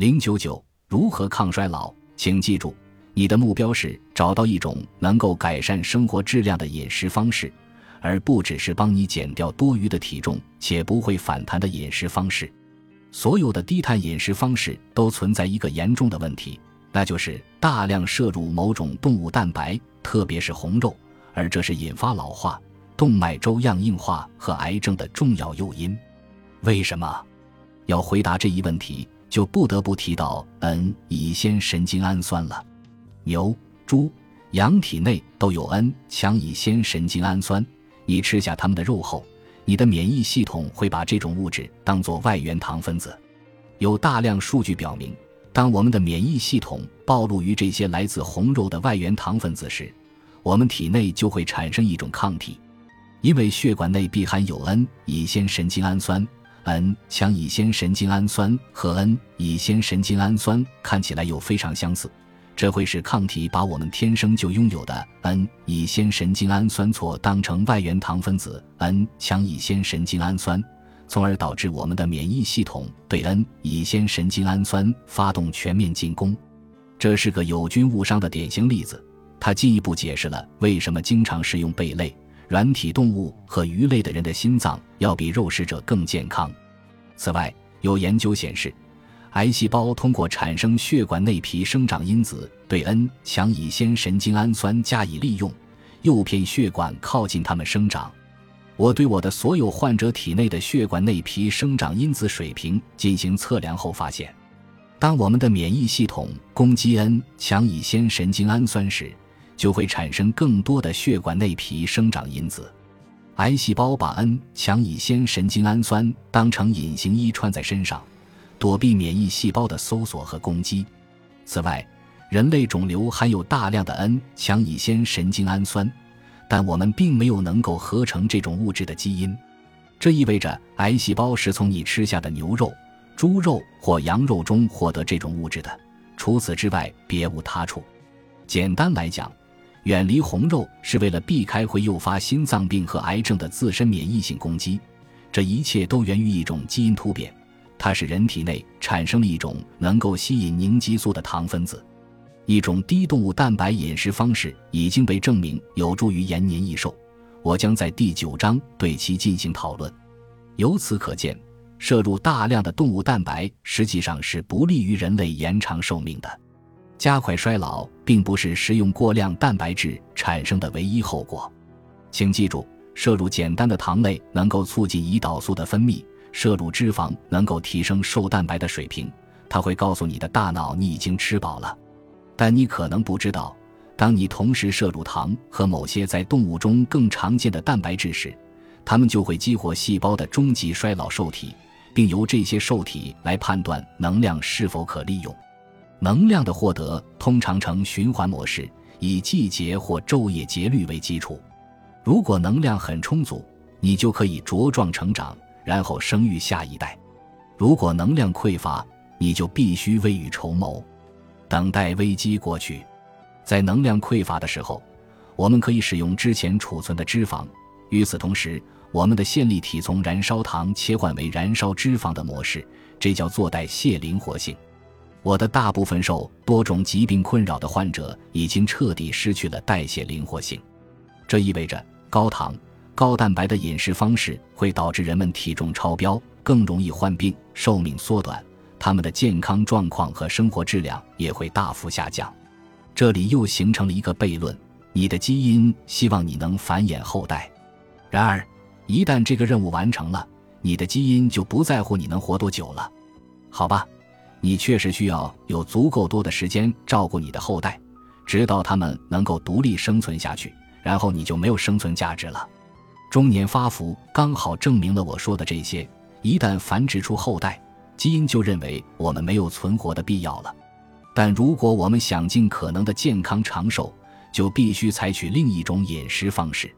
零九九，如何抗衰老？请记住，你的目标是找到一种能够改善生活质量的饮食方式，而不只是帮你减掉多余的体重且不会反弹的饮食方式。所有的低碳饮食方式都存在一个严重的问题，那就是大量摄入某种动物蛋白，特别是红肉，而这是引发老化、动脉粥样硬化和癌症的重要诱因。为什么？要回答这一问题？就不得不提到 N 乙酰神经氨酸了。牛、猪、羊体内都有 N 强乙酰神经氨酸。你吃下它们的肉后，你的免疫系统会把这种物质当作外源糖分子。有大量数据表明，当我们的免疫系统暴露于这些来自红肉的外源糖分子时，我们体内就会产生一种抗体，因为血管内必含有 N 乙酰神经氨酸。N 羟乙酰神经氨酸和 N 乙酰神经氨酸看起来又非常相似，这会使抗体把我们天生就拥有的 N 乙酰神经氨酸错当成外源糖分子 N 羟乙酰神经氨酸，从而导致我们的免疫系统对 N 乙酰神经氨酸发动全面进攻。这是个有菌误伤的典型例子。它进一步解释了为什么经常食用贝类。软体动物和鱼类的人的心脏要比肉食者更健康。此外，有研究显示，癌细胞通过产生血管内皮生长因子对 N 强乙酰神经氨酸加以利用，诱骗血管靠近它们生长。我对我的所有患者体内的血管内皮生长因子水平进行测量后发现，当我们的免疫系统攻击 N 强乙酰神经氨酸时，就会产生更多的血管内皮生长因子，癌细胞把 N 强乙酰神经氨酸当成隐形衣穿在身上，躲避免疫细胞的搜索和攻击。此外，人类肿瘤含有大量的 N 强乙酰神经氨酸，但我们并没有能够合成这种物质的基因，这意味着癌细胞是从你吃下的牛肉、猪肉或羊肉中获得这种物质的，除此之外别无他处。简单来讲。远离红肉是为了避开会诱发心脏病和癌症的自身免疫性攻击，这一切都源于一种基因突变，它使人体内产生了一种能够吸引凝激素的糖分子。一种低动物蛋白饮食方式已经被证明有助于延年益寿，我将在第九章对其进行讨论。由此可见，摄入大量的动物蛋白实际上是不利于人类延长寿命的。加快衰老并不是食用过量蛋白质产生的唯一后果，请记住，摄入简单的糖类能够促进胰岛素的分泌，摄入脂肪能够提升瘦蛋白的水平。它会告诉你的大脑你已经吃饱了，但你可能不知道，当你同时摄入糖和某些在动物中更常见的蛋白质时，它们就会激活细胞的终极衰老受体，并由这些受体来判断能量是否可利用。能量的获得通常呈循环模式，以季节或昼夜节律为基础。如果能量很充足，你就可以茁壮成长，然后生育下一代；如果能量匮乏，你就必须未雨绸缪，等待危机过去。在能量匮乏的时候，我们可以使用之前储存的脂肪。与此同时，我们的线粒体从燃烧糖切换为燃烧脂肪的模式，这叫做代谢灵活性。我的大部分受多种疾病困扰的患者已经彻底失去了代谢灵活性，这意味着高糖、高蛋白的饮食方式会导致人们体重超标，更容易患病，寿命缩短，他们的健康状况和生活质量也会大幅下降。这里又形成了一个悖论：你的基因希望你能繁衍后代，然而一旦这个任务完成了，你的基因就不在乎你能活多久了，好吧？你确实需要有足够多的时间照顾你的后代，直到他们能够独立生存下去，然后你就没有生存价值了。中年发福刚好证明了我说的这些。一旦繁殖出后代，基因就认为我们没有存活的必要了。但如果我们想尽可能的健康长寿，就必须采取另一种饮食方式。